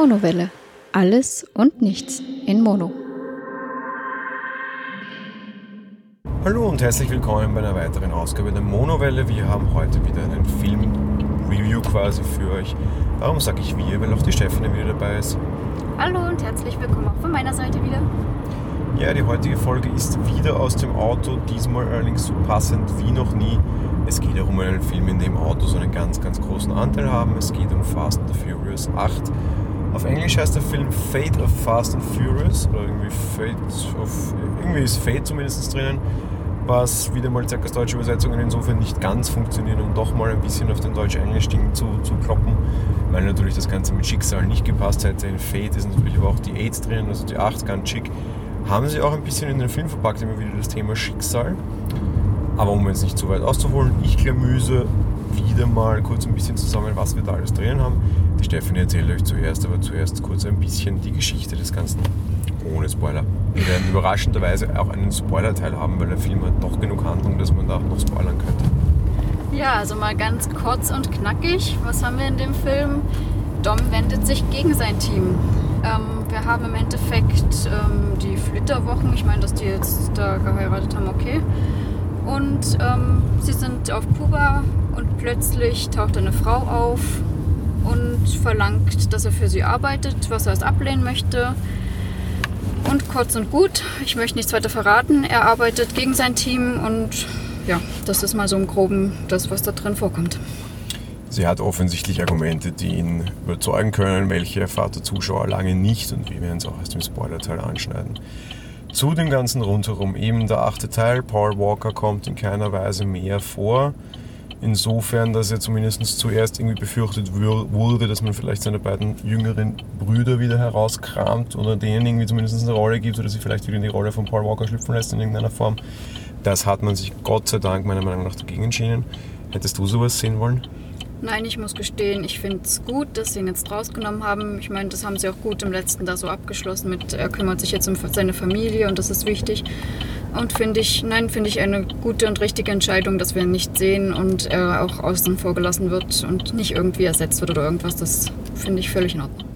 Monowelle. Alles und nichts in Mono. Hallo und herzlich willkommen bei einer weiteren Ausgabe der Monowelle. Wir haben heute wieder einen Film-Review quasi für euch. Warum sage ich wir? Weil auch die Stefanie wieder dabei ist. Hallo und herzlich willkommen auch von meiner Seite wieder. Ja, die heutige Folge ist wieder aus dem Auto, diesmal allerdings so passend wie noch nie. Es geht auch um einen Film, in dem Autos einen ganz, ganz großen Anteil haben. Es geht um Fast and the Furious 8. Auf Englisch heißt der Film Fate of Fast and Furious oder irgendwie Fate of. Irgendwie ist Fate zumindest drinnen, was wieder mal zeigt, deutsche Übersetzungen insofern nicht ganz funktionieren und doch mal ein bisschen auf den deutsch-englisch-Ding zu, zu kloppen, weil natürlich das Ganze mit Schicksal nicht gepasst hätte. In Fate ist natürlich aber auch die 8 drinnen, also die 8 ganz schick. Haben sie auch ein bisschen in den Film verpackt, immer wieder das Thema Schicksal. Aber um jetzt nicht zu weit auszuholen, ich klamüse wieder mal kurz ein bisschen zusammen, was wir da alles drin haben. Die Stefanie erzählt euch zuerst, aber zuerst kurz ein bisschen die Geschichte des Ganzen. Ohne Spoiler. Wir werden überraschenderweise auch einen Spoiler-Teil haben, weil der Film hat doch genug Handlung, dass man da auch noch spoilern könnte. Ja, also mal ganz kurz und knackig. Was haben wir in dem Film? Dom wendet sich gegen sein Team. Ähm, wir haben im Endeffekt ähm, die Flitterwochen. Ich meine, dass die jetzt da geheiratet haben, okay. Und ähm, sie sind auf Kuba und plötzlich taucht eine Frau auf und verlangt, dass er für sie arbeitet, was er erst ablehnen möchte. Und kurz und gut, ich möchte nichts weiter verraten, er arbeitet gegen sein Team und ja, das ist mal so im Groben das, was da drin vorkommt. Sie hat offensichtlich Argumente, die ihn überzeugen können, welche erfahrt der Zuschauer lange nicht und wir werden es auch aus dem Spoiler-Teil anschneiden. Zu dem ganzen rundherum eben der achte Teil, Paul Walker kommt in keiner Weise mehr vor. Insofern, dass er zumindest zuerst irgendwie befürchtet wurde, dass man vielleicht seine beiden jüngeren Brüder wieder herauskramt oder denen irgendwie zumindest eine Rolle gibt oder sie vielleicht wieder in die Rolle von Paul Walker schlüpfen lässt in irgendeiner Form. Das hat man sich Gott sei Dank meiner Meinung nach dagegen entschieden. Hättest du sowas sehen wollen? Nein, ich muss gestehen, ich finde es gut, dass sie ihn jetzt rausgenommen haben. Ich meine, das haben sie auch gut im letzten da so abgeschlossen mit, er kümmert sich jetzt um seine Familie und das ist wichtig. Und finde ich, nein, finde ich eine gute und richtige Entscheidung, dass wir ihn nicht sehen und er auch außen vorgelassen wird und nicht irgendwie ersetzt wird oder irgendwas. Das finde ich völlig in Ordnung.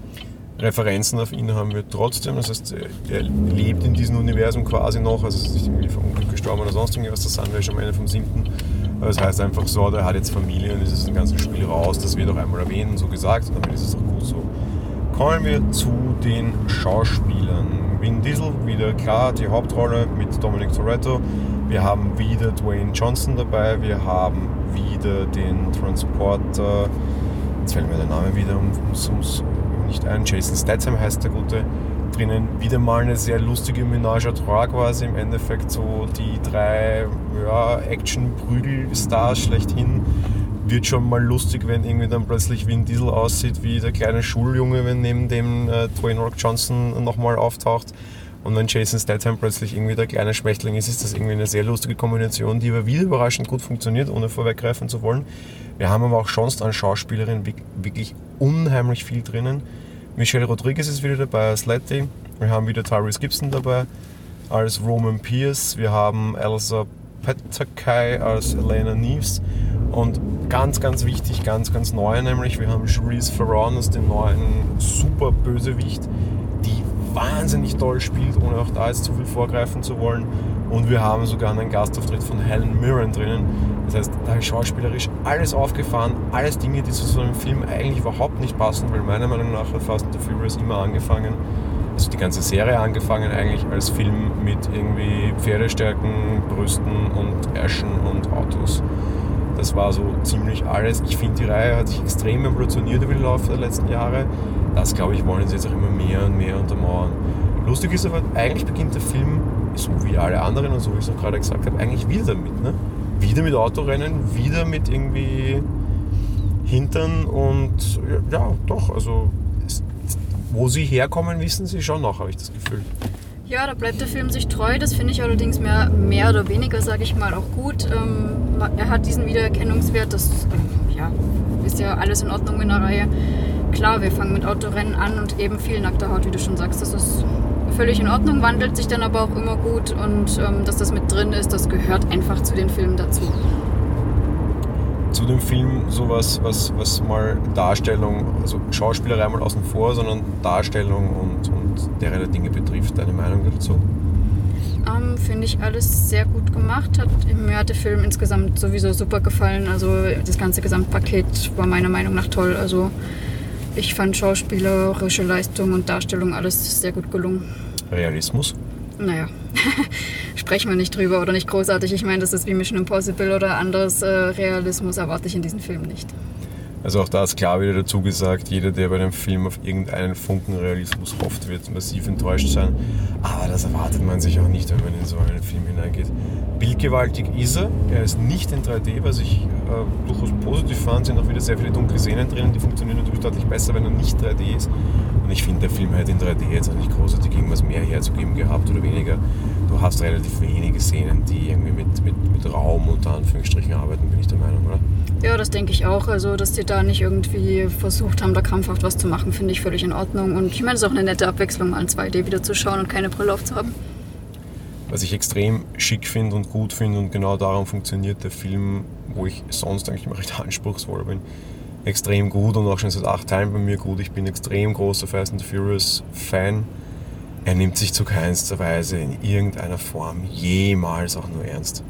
Referenzen auf ihn haben wir trotzdem. Das heißt, er lebt in diesem Universum quasi noch. Also ist nicht irgendwie vom Unglück gestorben oder sonst irgendwas. Das sind wir schon am Ende vom siebten. Das heißt einfach so, der hat jetzt Familie und ist aus dem ganzen Spiel raus. Das wird auch einmal erwähnt so gesagt und damit ist es auch gut so. Kommen wir zu den Schauspielern. Vin Diesel, wieder klar, die Hauptrolle mit Dominic Toretto. Wir haben wieder Dwayne Johnson dabei. Wir haben wieder den Transporter. Jetzt fällt mir der Name wieder ums, ums nicht ein. Jason Statham heißt der Gute drinnen wieder mal eine sehr lustige Ménage à trois quasi. Im Endeffekt so die drei ja, Action-Prügel-Stars schlechthin. Wird schon mal lustig, wenn irgendwie dann plötzlich Vin Diesel aussieht wie der kleine Schuljunge, wenn neben dem äh, Dwayne Rock Johnson nochmal auftaucht. Und wenn Jason Statham plötzlich irgendwie der kleine Schwächling ist, ist das irgendwie eine sehr lustige Kombination, die aber wieder überraschend gut funktioniert, ohne vorweggreifen zu wollen. Wir haben aber auch sonst an Schauspielerinnen wirklich unheimlich viel drinnen. Michelle Rodriguez ist wieder dabei als Letty. Wir haben wieder Tyrese Gibson dabei als Roman Pierce. Wir haben Elsa Petakai als Elena Neves. Und ganz, ganz wichtig, ganz, ganz neu nämlich, wir haben Charisse Theron als den neuen super Bösewicht, die wahnsinnig toll spielt, ohne auch da jetzt zu viel vorgreifen zu wollen. Und wir haben sogar einen Gastauftritt von Helen Mirren drinnen. Das heißt, da ist schauspielerisch alles aufgefahren, alles Dinge, die zu so einem Film eigentlich überhaupt nicht passen, weil meiner Meinung nach hat Fast and the Furious immer angefangen, also die ganze Serie angefangen eigentlich als Film mit irgendwie Pferdestärken, Brüsten und Ärschen und Autos. Das war so ziemlich alles. Ich finde, die Reihe hat sich extrem evolutioniert über den Laufe der letzten Jahre. Das, glaube ich, wollen sie jetzt auch immer mehr und mehr untermauern. Lustig ist aber, eigentlich beginnt der Film so wie alle anderen und so wie ich es auch gerade gesagt habe, eigentlich wieder damit. Ne? Wieder mit Autorennen, wieder mit irgendwie Hintern und ja, ja doch, also es, wo sie herkommen, wissen sie schon noch, habe ich das Gefühl. Ja, da bleibt der Film sich treu. Das finde ich allerdings mehr, mehr oder weniger, sage ich mal, auch gut. Ähm, er hat diesen Wiedererkennungswert. Das äh, ja, ist ja alles in Ordnung in der Reihe. Klar, wir fangen mit Autorennen an und eben viel nackter Haut, wie du schon sagst. Das ist völlig in Ordnung, wandelt sich dann aber auch immer gut und ähm, dass das mit drin ist, das gehört einfach zu den Filmen dazu. zu dem Film sowas, was, was mal Darstellung, also Schauspielerei mal außen vor, sondern Darstellung und, und derlei Dinge betrifft. Deine Meinung dazu? Ähm, Finde ich alles sehr gut gemacht. Hat, mir hat der Film insgesamt sowieso super gefallen. Also das ganze Gesamtpaket war meiner Meinung nach toll. Also ich fand schauspielerische Leistung und Darstellung alles sehr gut gelungen. Realismus? Naja, sprechen wir nicht drüber oder nicht großartig. Ich meine, das ist wie Mission Impossible oder anderes äh, Realismus erwarte ich in diesem Film nicht. Also auch da ist klar wieder dazu gesagt, jeder, der bei einem Film auf irgendeinen Funken Realismus hofft, wird massiv enttäuscht sein. Aber das erwartet man sich auch nicht, wenn man in so einen Film hineingeht. Bildgewaltig ist er. Er ist nicht in 3D, was ich äh, durchaus positiv fand. Sind auch wieder sehr viele dunkle Szenen drin. Die funktionieren natürlich deutlich besser, wenn er nicht 3D ist. Und ich finde, der Film hätte in 3D jetzt auch nicht großartig irgendwas mehr herzugeben gehabt oder weniger. Du hast relativ wenige Szenen, die irgendwie mit, mit, mit Raum unter Anführungsstrichen arbeiten, bin ich der Meinung, oder? Ja, das denke ich auch. Also, dass die da nicht irgendwie versucht haben, da krampfhaft was zu machen, finde ich völlig in Ordnung. Und ich meine, es ist auch eine nette Abwechslung, mal in 2D wieder zu schauen und keine Brille aufzuhaben. Was ich extrem schick finde und gut finde und genau darum funktioniert der Film, wo ich sonst eigentlich immer recht anspruchsvoll bin, extrem gut und auch schon seit acht Teilen bei mir gut. Ich bin extrem großer Fast and Furious Fan. Er nimmt sich zu keinster Weise in irgendeiner Form jemals auch nur ernst.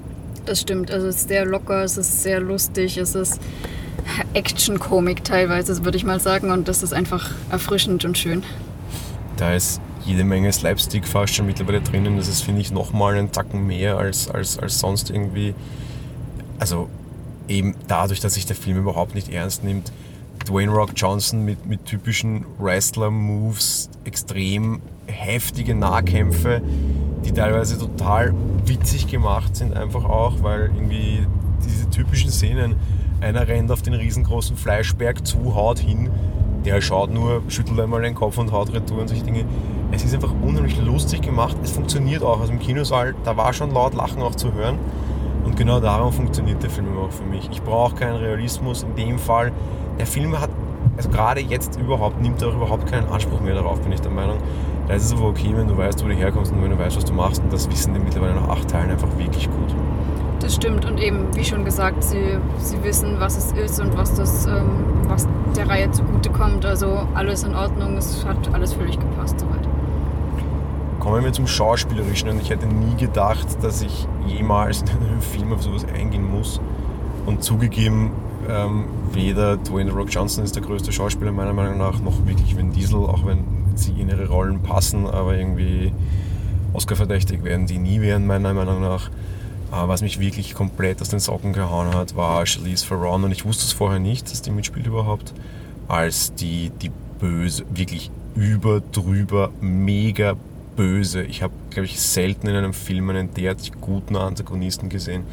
Das stimmt. Also es ist sehr locker, es ist sehr lustig, es ist Action-Komik teilweise, würde ich mal sagen. Und das ist einfach erfrischend und schön. Da ist jede Menge Slapstick fast schon mittlerweile drinnen. Das ist, finde ich, nochmal einen Tacken mehr als, als, als sonst irgendwie. Also eben dadurch, dass sich der Film überhaupt nicht ernst nimmt. Dwayne Rock Johnson mit, mit typischen Wrestler-Moves, extrem heftige Nahkämpfe, die teilweise total witzig gemacht sind, einfach auch, weil irgendwie diese typischen Szenen, einer rennt auf den riesengroßen Fleischberg zu, haut hin, der schaut nur, schüttelt einmal den Kopf und haut retour und solche Dinge. Es ist einfach unheimlich lustig gemacht, es funktioniert auch. Also im Kinosaal, da war schon laut Lachen auch zu hören. Und genau darum funktioniert der Film auch für mich. Ich brauche keinen Realismus in dem Fall. Der Film hat, also gerade jetzt überhaupt, nimmt er auch überhaupt keinen Anspruch mehr darauf, bin ich der Meinung. Da ist es aber okay, wenn du weißt, wo du herkommst und wenn du weißt, was du machst. Und das wissen die mittlerweile nach acht Teilen einfach wirklich gut. Das stimmt und eben, wie schon gesagt, sie, sie wissen, was es ist und was, das, ähm, was der Reihe zugutekommt. Also alles in Ordnung, es hat alles völlig gepasst soweit. Kommen wir zum Schauspielerischen und ich hätte nie gedacht, dass ich jemals in einem Film auf sowas eingehen muss. Und zugegeben, ähm, weder Dwayne Rock Johnson ist der größte Schauspieler meiner Meinung nach, noch wirklich Vin Diesel, auch wenn sie in ihre Rollen passen, aber irgendwie Oscar-verdächtig werden die nie werden, meiner Meinung nach. Aber was mich wirklich komplett aus den Socken gehauen hat, war Charlize Theron und ich wusste es vorher nicht, dass die mitspielt überhaupt, als die, die böse, wirklich über, drüber, mega böse. Ich habe, glaube ich, selten in einem Film einen derartig guten Antagonisten gesehen.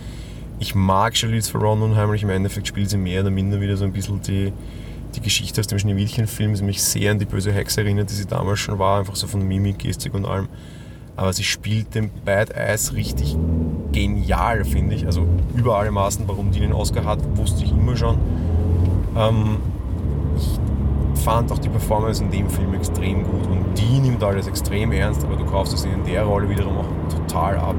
Ich mag Charlize Theron unheimlich, im Endeffekt spielt sie mehr oder minder wieder so ein bisschen die, die Geschichte aus dem Schneewittchen-Film, die mich sehr an die böse Hexe erinnert, die sie damals schon war, einfach so von Mimik, Gestik und allem. Aber sie spielt den Bad Eyes richtig genial, finde ich. Also über alle Maßen, warum die den Oscar hat, wusste ich immer schon. Ähm, ich fand auch die Performance in dem Film extrem gut und die nimmt alles extrem ernst, aber du kaufst es in der Rolle wiederum auch total ab.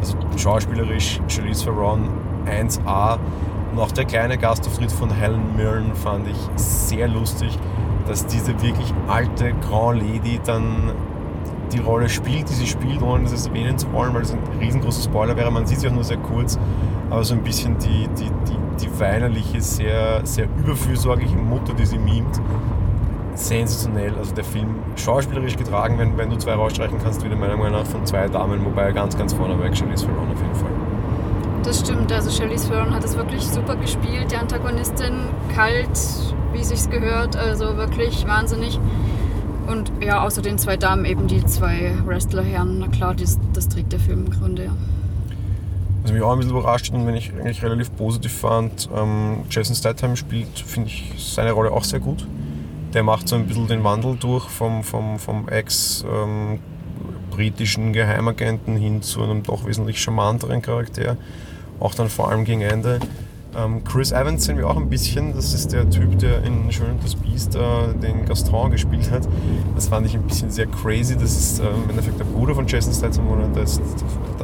Also schauspielerisch, Charlize Theron 1A und auch der kleine Gastauftritt von Helen Mirren fand ich sehr lustig, dass diese wirklich alte Grand Lady dann die Rolle spielt, die sie spielt, ohne das erwähnen zu wollen, weil es ein riesengroßer Spoiler wäre. Man sieht sie auch nur sehr kurz, aber so ein bisschen die, die, die, die weinerliche, sehr, sehr überfürsorgliche Mutter, die sie mimt. Sensationell, also der Film schauspielerisch getragen, wenn, wenn du zwei rausstreichen kannst, wieder meiner Meinung nach von zwei Damen, wobei ganz, ganz vorne weg Charlize Theron auf jeden Fall. Das stimmt, also Charlize Theron hat es wirklich super gespielt, die Antagonistin, kalt, wie sich's gehört, also wirklich wahnsinnig. Und ja, außer den zwei Damen eben die zwei Wrestlerherren, na klar, das, das trägt der Film im Grunde, ja. Was mich auch ein bisschen überrascht und wenn ich eigentlich relativ positiv fand, ähm, Jason Statham spielt, finde ich, seine Rolle auch sehr gut. Der macht so ein bisschen den Wandel durch vom, vom, vom ex-britischen ähm, Geheimagenten hin zu einem doch wesentlich charmanteren Charakter. Auch dann vor allem gegen Ende. Ähm, Chris Evans sehen wir auch ein bisschen. Das ist der Typ, der in Schön und das Biest äh, den Gaston gespielt hat. Das fand ich ein bisschen sehr crazy. Das ist äh, im Endeffekt der Bruder von Jason Statham. Und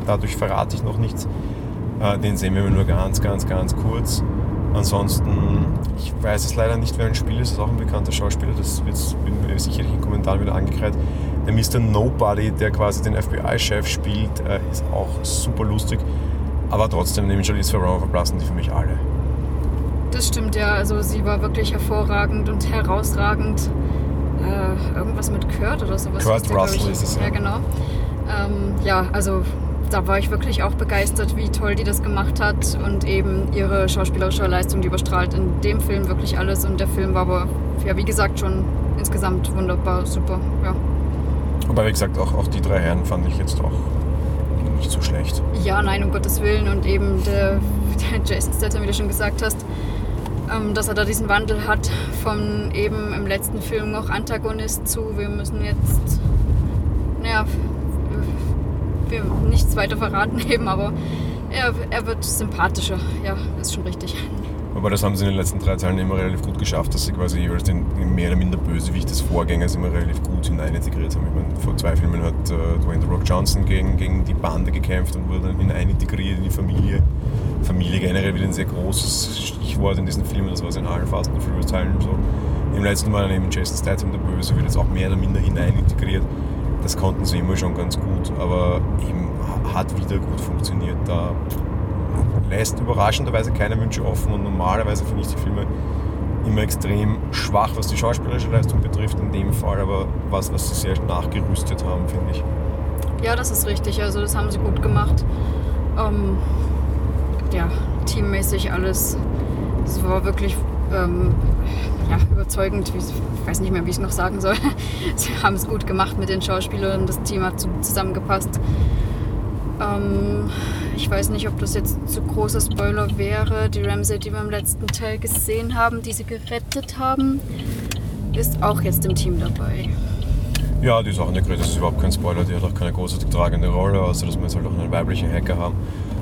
dadurch verrate ich noch nichts. Äh, den sehen wir nur ganz, ganz, ganz kurz. Ansonsten, ich weiß es leider nicht, wer ein Spiel ist, das ist auch ein bekannter Schauspieler, das wird mir sicherlich in Kommentaren wieder angekreidet. Der Mr. Nobody, der quasi den FBI-Chef spielt, äh, ist auch super lustig. Aber trotzdem, neben Charlize Theron verblassen die für mich alle. Das stimmt ja, also sie war wirklich hervorragend und herausragend. Äh, irgendwas mit Kurt oder sowas. Kurt Russell ist es, ja. Ja, genau. Ähm, ja, also da war ich wirklich auch begeistert, wie toll die das gemacht hat und eben ihre schauspielerische Leistung, die überstrahlt in dem Film wirklich alles und der Film war aber, ja, wie gesagt, schon insgesamt wunderbar, super, ja. Aber wie gesagt, auch, auch die drei Herren fand ich jetzt auch nicht so schlecht. Ja, nein, um Gottes Willen und eben der, der Jason Statham, wie du schon gesagt hast, ähm, dass er da diesen Wandel hat von eben im letzten Film noch Antagonist zu, wir müssen jetzt, naja, wir nichts weiter verraten eben, aber er, er wird sympathischer. Ja, ist schon richtig. Aber das haben sie in den letzten drei Teilen immer relativ gut geschafft, dass sie quasi jeweils den mehr oder minder Bösewicht des Vorgängers immer relativ gut hinein integriert haben. Ich meine, vor zwei Filmen hat äh, Dwayne The Rock Johnson gegen, gegen die Bande gekämpft und wurde dann hinein integriert in die Familie. Familie generell wieder ein sehr großes Stichwort in diesen Filmen, das war es in allen Fast Furious Teilen so. Im letzten Mal eben Jason Statham, der Böse, wird jetzt auch mehr oder minder hinein integriert das konnten sie immer schon ganz gut, aber eben hat wieder gut funktioniert. Da lässt überraschenderweise keine Wünsche offen und normalerweise finde ich die Filme immer extrem schwach, was die schauspielerische Leistung betrifft, in dem Fall aber was, was sie sehr nachgerüstet haben, finde ich. Ja, das ist richtig, also das haben sie gut gemacht. Ähm, ja, teammäßig alles. Es war wirklich ähm, ja, überzeugend, ich weiß nicht mehr, wie ich es noch sagen soll. Sie haben es gut gemacht mit den Schauspielern, das Team hat zusammengepasst. Ähm, ich weiß nicht, ob das jetzt zu großer Spoiler wäre. Die Ramsey, die wir im letzten Teil gesehen haben, die sie gerettet haben, ist auch jetzt im Team dabei. Ja, die ist auch eine das ist überhaupt kein Spoiler, die hat auch keine großartig tragende Rolle, außer dass wir jetzt halt auch einen weiblichen Hacker haben.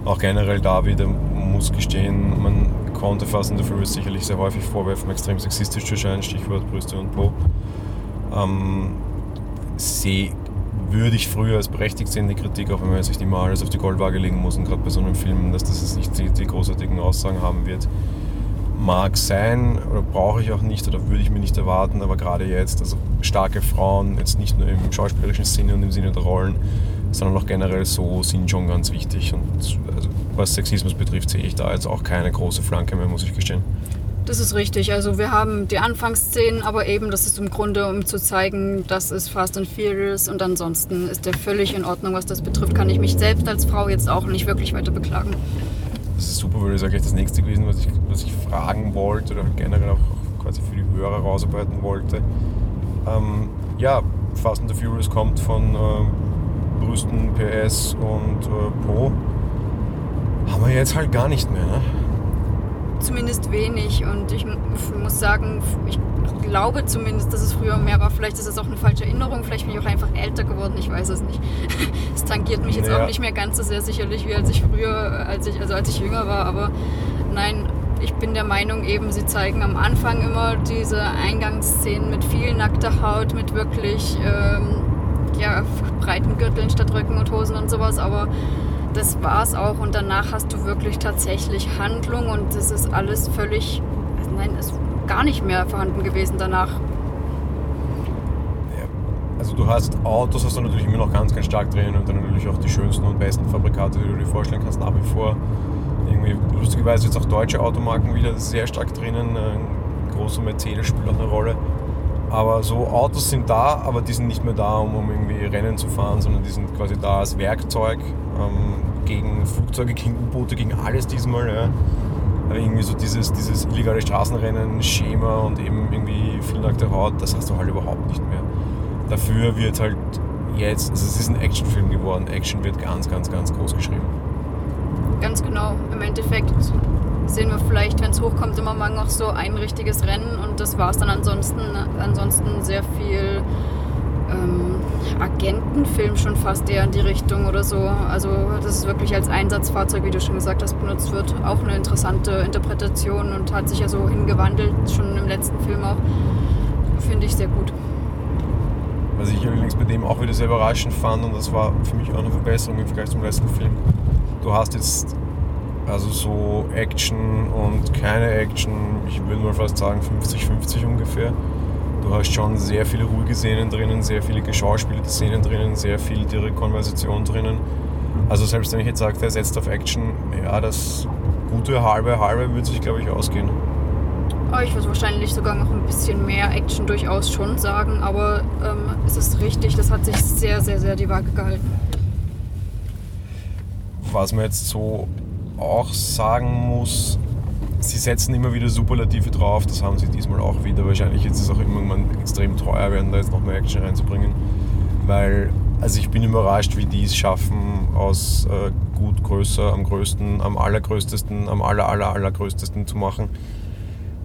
Auch generell da wieder muss gestehen, man konnte Fast and the Furious sicherlich sehr häufig vorwerfen, extrem sexistisch zu erscheinen, Stichwort Brüste und Po. Ähm, sehe würde ich früher als berechtigt sehen, die Kritik, auch wenn man sich die mal alles auf die Goldwaage legen muss und gerade bei so einem Film, dass das nicht die, die großartigen Aussagen haben wird. Mag sein oder brauche ich auch nicht oder würde ich mir nicht erwarten, aber gerade jetzt, also starke Frauen, jetzt nicht nur im schauspielerischen Sinne und im Sinne der Rollen, sondern auch generell so sind schon ganz wichtig. Und also, was Sexismus betrifft, sehe ich da jetzt auch keine große Flanke mehr, muss ich gestehen. Das ist richtig. Also wir haben die Anfangsszenen, aber eben, das ist im Grunde, um zu zeigen, das ist Fast and Furious und ansonsten ist der völlig in Ordnung, was das betrifft. Kann ich mich selbst als Frau jetzt auch nicht wirklich weiter beklagen. Das ist super, würde ich sagen, das nächste gewesen, was ich, was ich fragen wollte oder generell auch quasi für die Hörer rausarbeiten wollte. Ähm, ja, Fast and the Furious kommt von äh, Brüsten, PS und äh, Po. Haben wir jetzt halt gar nicht mehr, ne? Zumindest wenig und ich muss sagen, ich glaube zumindest, dass es früher mehr war. Vielleicht ist es auch eine falsche Erinnerung, vielleicht bin ich auch einfach älter geworden, ich weiß es nicht. Es tangiert mich jetzt ja. auch nicht mehr ganz so sehr sicherlich wie als ich früher, als ich, also als ich jünger war, aber nein, ich bin der Meinung eben, sie zeigen am Anfang immer diese Eingangsszenen mit viel nackter Haut, mit wirklich ähm, ja, breiten Gürteln statt Röcken und Hosen und sowas, aber das war's auch und danach hast du wirklich tatsächlich Handlung und das ist alles völlig, nein, ist gar nicht mehr vorhanden gewesen danach. Also du hast Autos, hast du natürlich immer noch ganz, ganz stark drin und dann natürlich auch die schönsten und besten Fabrikate, die du dir vorstellen kannst, nach wie vor. Irgendwie, lustigerweise jetzt auch deutsche Automarken wieder sehr stark drinnen. Ein großer Mercedes spielt auch eine Rolle. Aber so Autos sind da, aber die sind nicht mehr da, um, um irgendwie Rennen zu fahren, sondern die sind quasi da als Werkzeug ähm, gegen Flugzeuge, gegen U-Boote, gegen alles diesmal. Ja. irgendwie so dieses, dieses illegale Straßenrennen-Schema und eben irgendwie viel nackte Haut, das hast du halt überhaupt nicht mehr. Dafür wird halt jetzt, also es ist ein Actionfilm geworden, Action wird ganz, ganz, ganz groß geschrieben. Ganz genau. Im Endeffekt sehen wir vielleicht, wenn es hochkommt, immer mal noch so ein richtiges Rennen und das war es dann ansonsten. Ansonsten sehr viel ähm, Agentenfilm schon fast eher in die Richtung oder so. Also das ist wirklich als Einsatzfahrzeug, wie du schon gesagt hast, benutzt wird. Auch eine interessante Interpretation und hat sich ja so hingewandelt, schon im letzten Film auch. Finde ich sehr gut. Was ich übrigens bei dem auch wieder sehr überraschend fand und das war für mich auch eine Verbesserung im Vergleich zum letzten Film. Du hast jetzt Also so Action und keine Action, ich würde mal fast sagen 50-50 ungefähr. Du hast schon sehr viele ruhige Szenen drinnen, sehr viele geschauspielte Szenen drinnen, sehr viel direkte Konversation drinnen. Also selbst wenn ich jetzt sage, er setzt auf Action, ja, das gute halbe halbe würde sich, glaube ich, ausgehen. Oh, ich würde wahrscheinlich sogar noch ein bisschen mehr Action durchaus schon sagen, aber ähm, es ist richtig, das hat sich sehr, sehr, sehr die Waage gehalten. Was man jetzt so auch sagen muss, sie setzen immer wieder Superlative drauf, das haben sie diesmal auch wieder. Wahrscheinlich ist es auch irgendwann extrem teuer werden, da jetzt noch mehr Action reinzubringen, weil also ich bin überrascht, wie die es schaffen, aus äh, gut größer, am größten, am allergrößtesten, am aller, aller, allergrößtesten zu machen.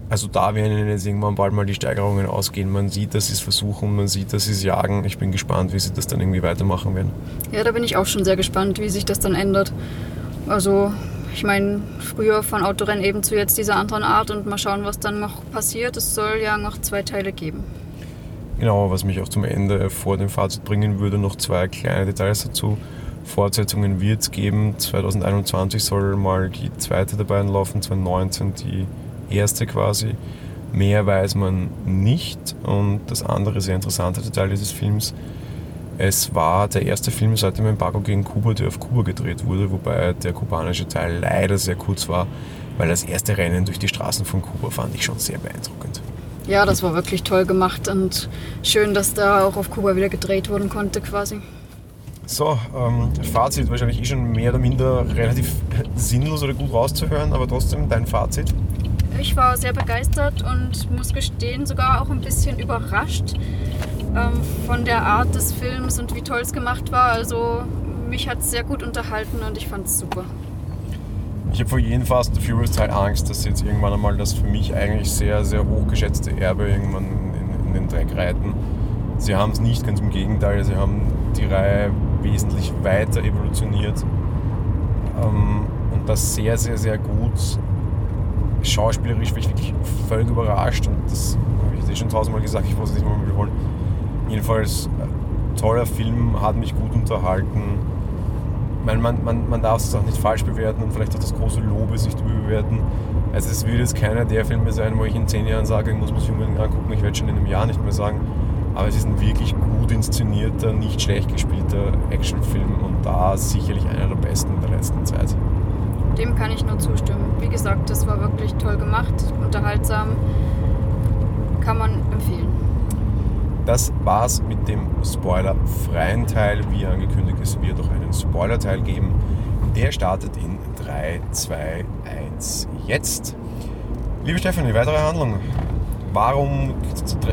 Also da werden jetzt irgendwann bald mal die Steigerungen ausgehen. Man sieht, dass sie es versuchen, man sieht, dass sie es jagen. Ich bin gespannt, wie sie das dann irgendwie weitermachen werden. Ja, da bin ich auch schon sehr gespannt, wie sich das dann ändert. Also ich meine, früher von Autorennen eben zu jetzt dieser anderen Art und mal schauen, was dann noch passiert. Es soll ja noch zwei Teile geben. Genau, was mich auch zum Ende vor dem Fazit bringen würde, noch zwei kleine Details dazu. Fortsetzungen wird es geben. 2021 soll mal die zweite der beiden laufen, 2019 die erste quasi. Mehr weiß man nicht. Und das andere sehr interessante Detail dieses Films, es war der erste Film seit dem Embargo gegen Kuba, der auf Kuba gedreht wurde, wobei der kubanische Teil leider sehr kurz war, weil das erste Rennen durch die Straßen von Kuba fand ich schon sehr beeindruckend. Ja, das war wirklich toll gemacht und schön, dass da auch auf Kuba wieder gedreht werden konnte quasi. So, ähm, Fazit wahrscheinlich eh schon mehr oder minder relativ sinnlos oder gut rauszuhören, aber trotzdem dein Fazit. Ich war sehr begeistert und muss gestehen, sogar auch ein bisschen überrascht ähm, von der Art des Films und wie toll es gemacht war. Also mich hat es sehr gut unterhalten und ich fand es super. Ich habe vor jedem Fast and Furious Teil Angst, dass jetzt irgendwann einmal das für mich eigentlich sehr, sehr hochgeschätzte Erbe irgendwann in, in den Dreck reiten. Sie haben es nicht, ganz im Gegenteil, sie haben die Reihe wesentlich weiter evolutioniert ähm, und das sehr, sehr, sehr gut schauspielerisch bin ich wirklich völlig überrascht und das habe ich dir schon tausendmal gesagt, ich es nicht mal wiederholen. Jedenfalls, äh, toller Film, hat mich gut unterhalten. Man, man, man, man darf es auch nicht falsch bewerten und vielleicht auch das große Lob ist nicht überbewerten. Also es wird jetzt keiner der Filme sein, wo ich in zehn Jahren sage, ich muss mich unbedingt angucken, ich werde schon in einem Jahr nicht mehr sagen. Aber es ist ein wirklich gut inszenierter, nicht schlecht gespielter Actionfilm und da sicherlich einer der besten der letzten Zeit. Dem kann ich nur zustimmen. Wie gesagt, das war wirklich toll gemacht, unterhaltsam, kann man empfehlen. Das war's mit dem spoilerfreien Teil. Wie angekündigt, es wird auch einen Spoiler-Teil geben. Der startet in 3, 2, 1, jetzt. Liebe Stefanie, weitere Handlung. Warum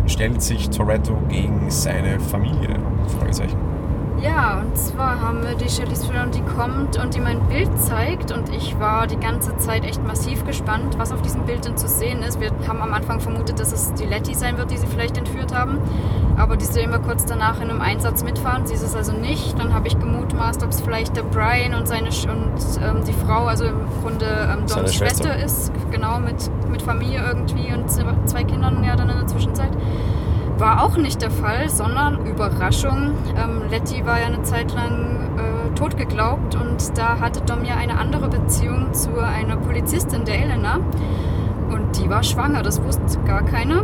stellt sich Toretto gegen seine Familie? Fragezeichen. Ja, und zwar haben wir die Charlize Theron, die kommt und die mein Bild zeigt und ich war die ganze Zeit echt massiv gespannt, was auf diesem Bild denn zu sehen ist. Wir haben am Anfang vermutet, dass es die Letty sein wird, die sie vielleicht entführt haben, aber die sehen wir kurz danach in einem Einsatz mitfahren. Sie ist es also nicht. Dann habe ich gemutmaßt, ob es vielleicht der Brian und seine Sch und ähm, die Frau, also im Grunde ähm, Doms Schwester. Schwester ist, genau mit, mit Familie irgendwie und zwei Kindern ja dann in der Zwischenzeit. War auch nicht der Fall, sondern Überraschung. Ähm, Letty war ja eine Zeit lang äh, tot geglaubt und da hatte Dom ja eine andere Beziehung zu einer Polizistin, der Elena. Und die war schwanger, das wusste gar keiner.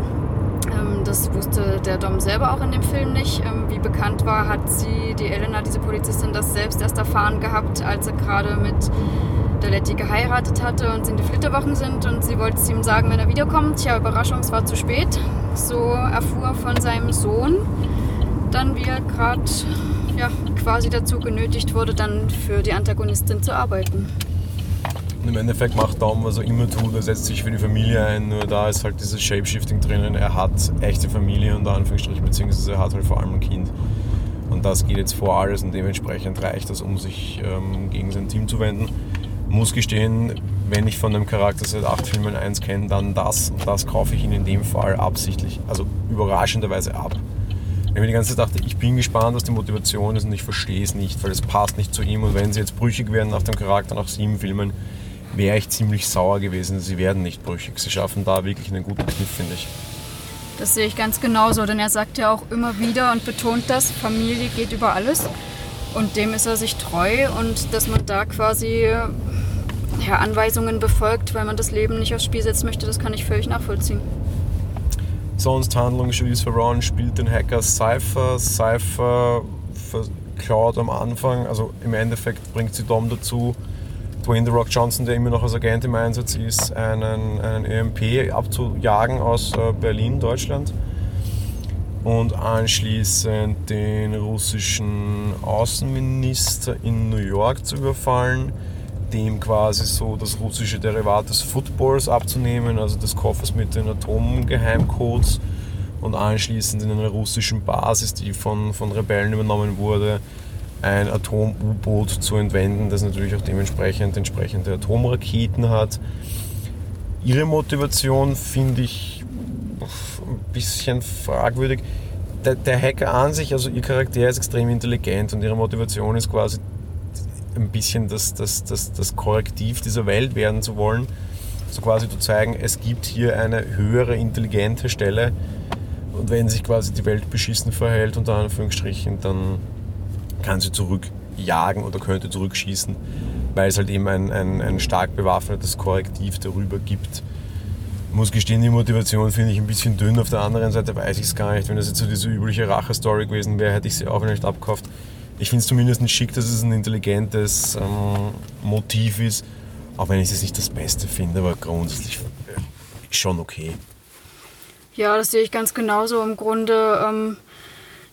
Ähm, das wusste der Dom selber auch in dem Film nicht. Ähm, wie bekannt war, hat sie, die Elena, diese Polizistin, das selbst erst erfahren gehabt, als er gerade mit der Letty geheiratet hatte und sie in die Flitterwochen sind und sie wollte es ihm sagen, wenn er wiederkommt. Ja, Überraschung, es war zu spät. So erfuhr von seinem Sohn, dann wie er gerade ja, quasi dazu genötigt wurde, dann für die Antagonistin zu arbeiten. Und im Endeffekt macht Dom, was er immer tut, er setzt sich für die Familie ein, nur da ist halt dieses Shapeshifting drinnen. Er hat echte Familie unter Anführungsstrichen, beziehungsweise er hat halt vor allem ein Kind. Und das geht jetzt vor alles und dementsprechend reicht das, um sich ähm, gegen sein Team zu wenden muss gestehen, wenn ich von einem Charakter seit acht Filmen eins kenne, dann das. Und das kaufe ich ihn in dem Fall absichtlich, also überraschenderweise ab. Wenn ich mir die ganze Zeit dachte, ich bin gespannt, was die Motivation ist und ich verstehe es nicht, weil es passt nicht zu ihm. Und wenn sie jetzt brüchig werden nach dem Charakter nach sieben Filmen, wäre ich ziemlich sauer gewesen. Sie werden nicht brüchig. Sie schaffen da wirklich einen guten Kniff, finde ich. Das sehe ich ganz genauso, denn er sagt ja auch immer wieder und betont das, Familie geht über alles. Und dem ist er sich treu und dass man da quasi ja, Anweisungen befolgt, weil man das Leben nicht aufs Spiel setzen möchte, das kann ich völlig nachvollziehen. Sonst Handlung, Julius Veron spielt den Hacker Cypher. Cypher klaut am Anfang, also im Endeffekt bringt sie Dom dazu, Dwayne The Rock Johnson, der immer noch als Agent im Einsatz ist, einen, einen EMP abzujagen aus äh, Berlin, Deutschland. Und anschließend den russischen Außenminister in New York zu überfallen, dem quasi so das russische Derivat des Footballs abzunehmen, also des Koffers mit den Atomgeheimcodes und anschließend in einer russischen Basis, die von, von Rebellen übernommen wurde, ein Atom-U-Boot zu entwenden, das natürlich auch dementsprechend entsprechende Atomraketen hat. Ihre Motivation finde ich ein bisschen fragwürdig. Der, der, Hacker an sich, also ihr Charakter ist extrem intelligent und ihre Motivation ist quasi ein bisschen das, das, das, das Korrektiv dieser Welt werden zu wollen. So quasi zu zeigen, es gibt hier eine höhere intelligente Stelle und wenn sich quasi die Welt beschissen verhält, unter Anführungsstrichen, dann kann sie zurückjagen oder könnte zurückschießen, weil es halt eben ein, ein, ein stark bewaffnetes Korrektiv darüber gibt. Ich muss gestehen, die Motivation finde ich ein bisschen dünn. Auf der anderen Seite weiß ich es gar nicht. Wenn das jetzt so diese übliche Rache-Story gewesen wäre, hätte ich sie auch nicht abgekauft. Ich finde es zumindest schick, dass es ein intelligentes ähm, Motiv ist, auch wenn ich es nicht das Beste finde, aber grundsätzlich äh, schon okay. Ja, das sehe ich ganz genauso. Im Grunde ähm,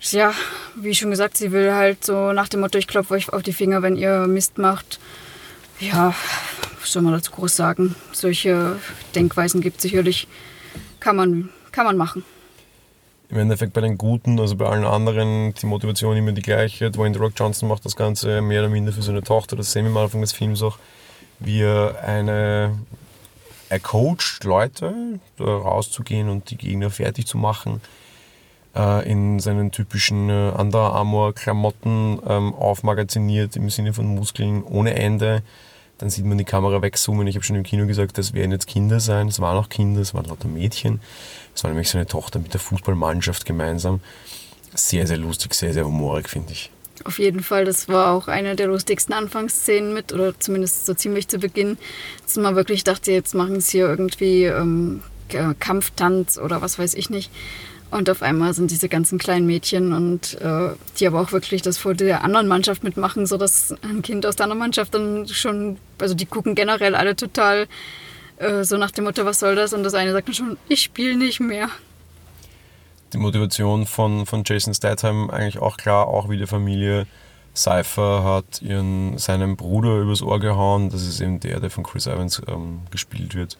ja, wie schon gesagt, sie will halt so nach dem Motto, ich klopfe euch auf die Finger, wenn ihr Mist macht. Ja, was soll man dazu groß sagen? Solche Denkweisen gibt es sicherlich, kann man, kann man machen. Im Endeffekt bei den Guten, also bei allen anderen, die Motivation immer die gleiche. Dwayne The Rock Johnson macht das Ganze mehr oder minder für seine Tochter, das sehen wir am Anfang des Films auch, wie eine er coacht Leute, rauszugehen und die Gegner fertig zu machen äh, in seinen typischen äh, Under Armour-Klamotten ähm, aufmagaziniert im Sinne von Muskeln ohne Ende. Dann sieht man die Kamera wegzoomen. Ich habe schon im Kino gesagt, das werden jetzt Kinder sein. Es waren auch Kinder, es waren lauter Mädchen. Es war nämlich seine Tochter mit der Fußballmannschaft gemeinsam. Sehr, sehr lustig, sehr, sehr humorig, finde ich. Auf jeden Fall, das war auch eine der lustigsten Anfangsszenen mit, oder zumindest so ziemlich zu Beginn, dass man wirklich dachte, jetzt machen sie hier irgendwie ähm, Kampftanz oder was weiß ich nicht. Und auf einmal sind diese ganzen kleinen Mädchen und äh, die aber auch wirklich das vor der anderen Mannschaft mitmachen, sodass ein Kind aus der anderen Mannschaft dann schon, also die gucken generell alle total äh, so nach dem Motto, was soll das? Und das eine sagt dann schon, ich spiele nicht mehr. Die Motivation von, von Jason Statham eigentlich auch klar, auch wie die Familie. Cypher hat ihren, seinen Bruder übers Ohr gehauen, das ist eben der, der von Chris Evans ähm, gespielt wird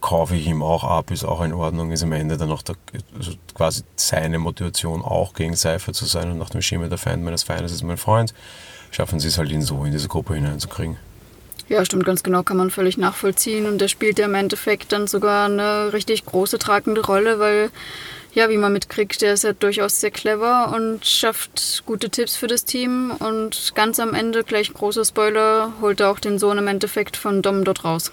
kaufe ich ihm auch ab, ist auch in Ordnung, ist am Ende dann auch der, also quasi seine Motivation auch gegen Seifer zu sein und nach dem Schema der Feind meines Feindes ist mein Freund, schaffen sie es halt ihn so in diese Gruppe hineinzukriegen. Ja, stimmt, ganz genau, kann man völlig nachvollziehen und der spielt ja im Endeffekt dann sogar eine richtig große tragende Rolle, weil ja, wie man mitkriegt, der ist ja durchaus sehr clever und schafft gute Tipps für das Team und ganz am Ende, gleich großer Spoiler, holt er auch den Sohn im Endeffekt von Dom dort raus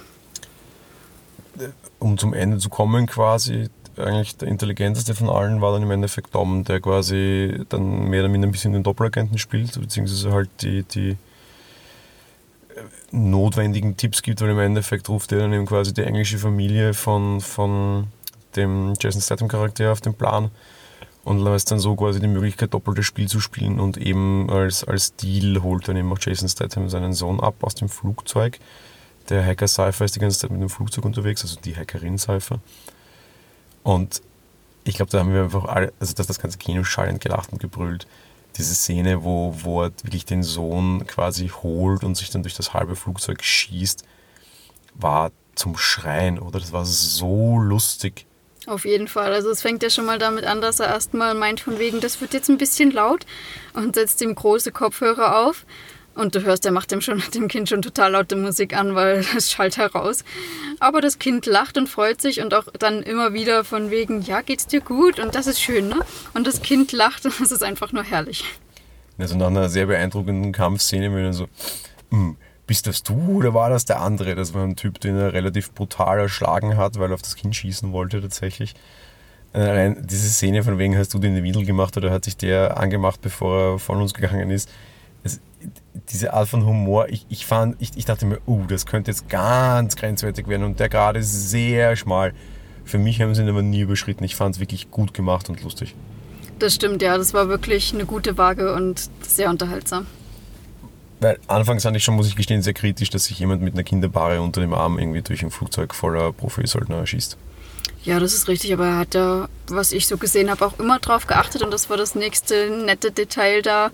um zum Ende zu kommen quasi, eigentlich der intelligenteste von allen war dann im Endeffekt Dom, der quasi dann mehr oder minder ein bisschen den Doppelagenten spielt, beziehungsweise halt die, die äh, notwendigen Tipps gibt, weil im Endeffekt ruft er dann eben quasi die englische Familie von, von dem Jason Statham Charakter auf den Plan und lässt dann so quasi die Möglichkeit, doppeltes Spiel zu spielen und eben als, als Deal holt dann eben auch Jason Statham seinen Sohn ab aus dem Flugzeug der Hacker Cypher ist die ganze Zeit mit dem Flugzeug unterwegs, also die Hackerin Cypher. Und ich glaube, da haben wir einfach alle, also dass das ganze Kino schallend gelacht und gebrüllt. Diese Szene, wo, wo er wirklich den Sohn quasi holt und sich dann durch das halbe Flugzeug schießt, war zum Schreien, oder? Das war so lustig. Auf jeden Fall. Also es fängt ja schon mal damit an, dass er erstmal meint von wegen, das wird jetzt ein bisschen laut und setzt ihm große Kopfhörer auf. Und du hörst, er macht dem, schon, dem Kind schon total laute Musik an, weil es schallt heraus. Aber das Kind lacht und freut sich und auch dann immer wieder von wegen, ja, geht's dir gut? Und das ist schön, ne? Und das Kind lacht und es ist einfach nur herrlich. Also nach einer sehr beeindruckenden Kampfszene, wenn er so, hm, bist das du oder war das der andere? Das war ein Typ, den er relativ brutal erschlagen hat, weil er auf das Kind schießen wollte tatsächlich. Äh, allein diese Szene von wegen, hast du den in die Windel gemacht oder hat sich der angemacht, bevor er von uns gegangen ist? Diese Art von Humor, ich, ich, fand, ich, ich dachte mir, uh, das könnte jetzt ganz grenzwertig werden und der gerade ist sehr schmal. Für mich haben sie ihn aber nie überschritten. Ich fand es wirklich gut gemacht und lustig. Das stimmt, ja. Das war wirklich eine gute Waage und sehr unterhaltsam. Weil anfangs fand ich schon, muss ich gestehen, sehr kritisch, dass sich jemand mit einer Kinderbare unter dem Arm irgendwie durch ein Flugzeug voller Profisöldner schießt. Ja, das ist richtig, aber er hat da, was ich so gesehen habe, auch immer drauf geachtet und das war das nächste nette Detail da,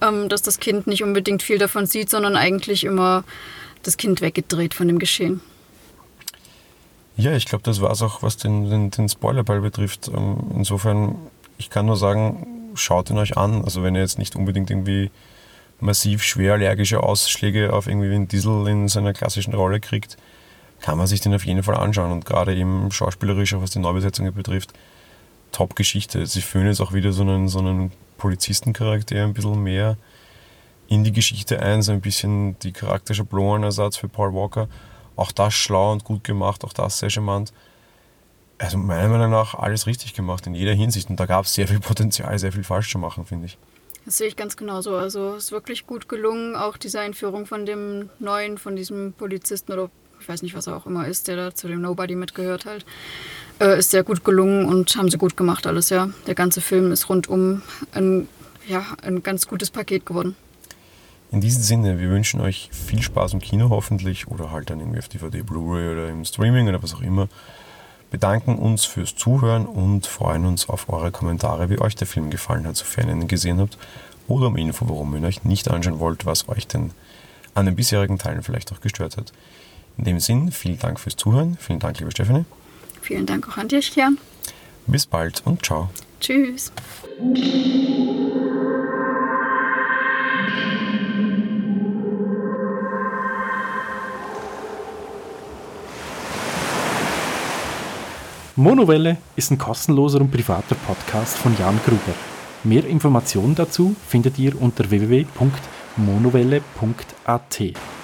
ähm, dass das Kind nicht unbedingt viel davon sieht, sondern eigentlich immer das Kind weggedreht von dem Geschehen. Ja, ich glaube, das war es auch, was den, den, den Spoilerball betrifft. Ähm, insofern, ich kann nur sagen, schaut ihn euch an. Also wenn ihr jetzt nicht unbedingt irgendwie massiv schwer allergische Ausschläge auf irgendwie wie ein Diesel in seiner klassischen Rolle kriegt, kann man sich den auf jeden Fall anschauen. Und gerade eben schauspielerisch, auch was die Neubesetzungen betrifft, Top-Geschichte. Sie führen jetzt auch wieder so einen, so einen Polizistencharakter ein bisschen mehr in die Geschichte ein, so ein bisschen die Charakterschablonenersatz für Paul Walker. Auch das schlau und gut gemacht, auch das sehr charmant. Also meiner Meinung nach alles richtig gemacht in jeder Hinsicht. Und da gab es sehr viel Potenzial, sehr viel falsch zu machen, finde ich. Das sehe ich ganz genauso. Also es ist wirklich gut gelungen, auch diese Einführung von dem neuen, von diesem Polizisten oder ich weiß nicht, was er auch immer ist, der da zu dem Nobody mitgehört halt, äh, ist sehr gut gelungen und haben sie gut gemacht alles, ja. Der ganze Film ist rundum ein, ja, ein ganz gutes Paket geworden. In diesem Sinne, wir wünschen euch viel Spaß im Kino hoffentlich oder halt dann irgendwie auf DVD, Blu-ray oder im Streaming oder was auch immer. Bedanken uns fürs Zuhören und freuen uns auf eure Kommentare, wie euch der Film gefallen hat, sofern ihr ihn gesehen habt. Oder um Info, warum ihr ihn euch nicht anschauen wollt, was euch denn an den bisherigen Teilen vielleicht auch gestört hat. In dem Sinn, vielen Dank fürs Zuhören. Vielen Dank, liebe Stefanie. Vielen Dank auch an dich, Jan. Bis bald und ciao. Tschüss. Monowelle ist ein kostenloser und privater Podcast von Jan Gruber. Mehr Informationen dazu findet ihr unter www.monowelle.at.